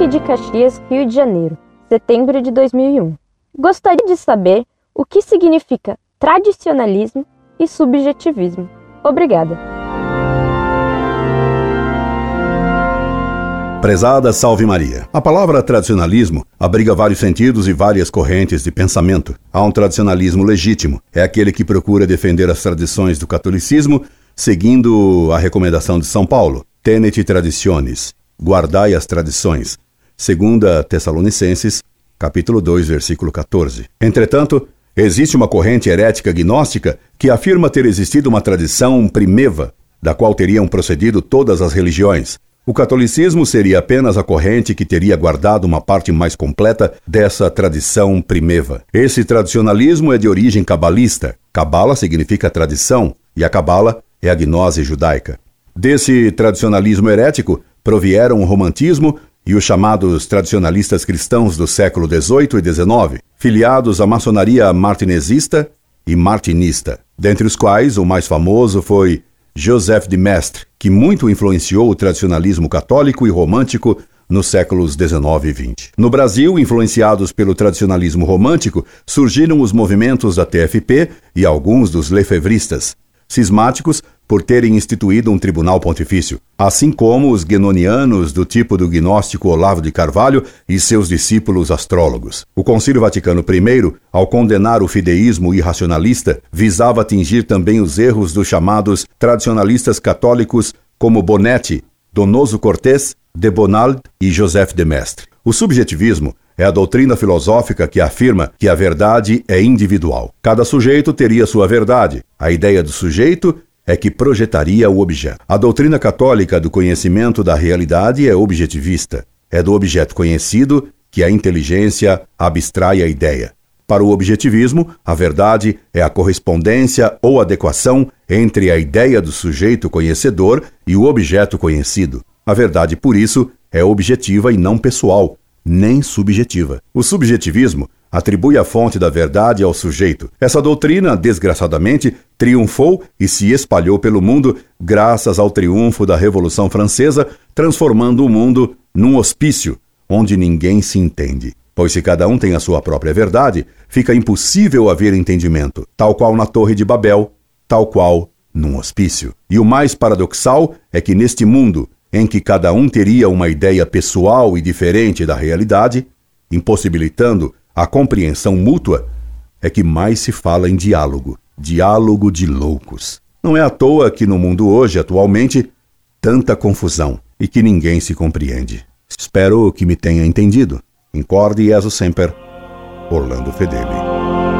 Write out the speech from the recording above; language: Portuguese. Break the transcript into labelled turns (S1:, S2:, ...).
S1: Duque de Caxias, Rio de Janeiro, setembro de 2001. Gostaria de saber o que significa tradicionalismo e subjetivismo. Obrigada.
S2: Prezada Salve Maria. A palavra tradicionalismo abriga vários sentidos e várias correntes de pensamento. Há um tradicionalismo legítimo, é aquele que procura defender as tradições do catolicismo, seguindo a recomendação de São Paulo, Tenet traditionis, guardai as tradições, segunda Tessalonicenses, capítulo 2, versículo 14. Entretanto, existe uma corrente herética gnóstica que afirma ter existido uma tradição primeva, da qual teriam procedido todas as religiões, o catolicismo seria apenas a corrente que teria guardado uma parte mais completa dessa tradição primeva. Esse tradicionalismo é de origem cabalista. Cabala significa tradição e a cabala é a gnose judaica. Desse tradicionalismo herético provieram o romantismo e os chamados tradicionalistas cristãos do século XVIII e XIX, filiados à maçonaria martinezista e martinista, dentre os quais o mais famoso foi Joseph de Maistre, que muito influenciou o tradicionalismo católico e romântico nos séculos 19 e 20. No Brasil, influenciados pelo tradicionalismo romântico, surgiram os movimentos da TFP e alguns dos lefevristas, cismáticos por terem instituído um tribunal pontifício, assim como os guenonianos do tipo do gnóstico Olavo de Carvalho e seus discípulos astrólogos. O Concílio Vaticano I, ao condenar o fideísmo irracionalista, visava atingir também os erros dos chamados tradicionalistas católicos como Bonetti, Donoso Cortés, de Bonald e Joseph de Mestre. O subjetivismo é a doutrina filosófica que afirma que a verdade é individual. Cada sujeito teria sua verdade. A ideia do sujeito é que projetaria o objeto. A doutrina católica do conhecimento da realidade é objetivista. É do objeto conhecido que a inteligência abstrai a ideia. Para o objetivismo, a verdade é a correspondência ou adequação entre a ideia do sujeito conhecedor e o objeto conhecido. A verdade, por isso, é objetiva e não pessoal, nem subjetiva. O subjetivismo atribui a fonte da verdade ao sujeito. Essa doutrina, desgraçadamente, triunfou e se espalhou pelo mundo graças ao triunfo da Revolução Francesa, transformando o mundo num hospício onde ninguém se entende. Pois se cada um tem a sua própria verdade, fica impossível haver entendimento, tal qual na Torre de Babel, tal qual num hospício. E o mais paradoxal é que neste mundo, em que cada um teria uma ideia pessoal e diferente da realidade, impossibilitando a compreensão mútua, é que mais se fala em diálogo, diálogo de loucos. Não é à toa que no mundo hoje, atualmente, tanta confusão e que ninguém se compreende. Espero que me tenha entendido. Incorde Jesus Semper, Orlando Fedeli.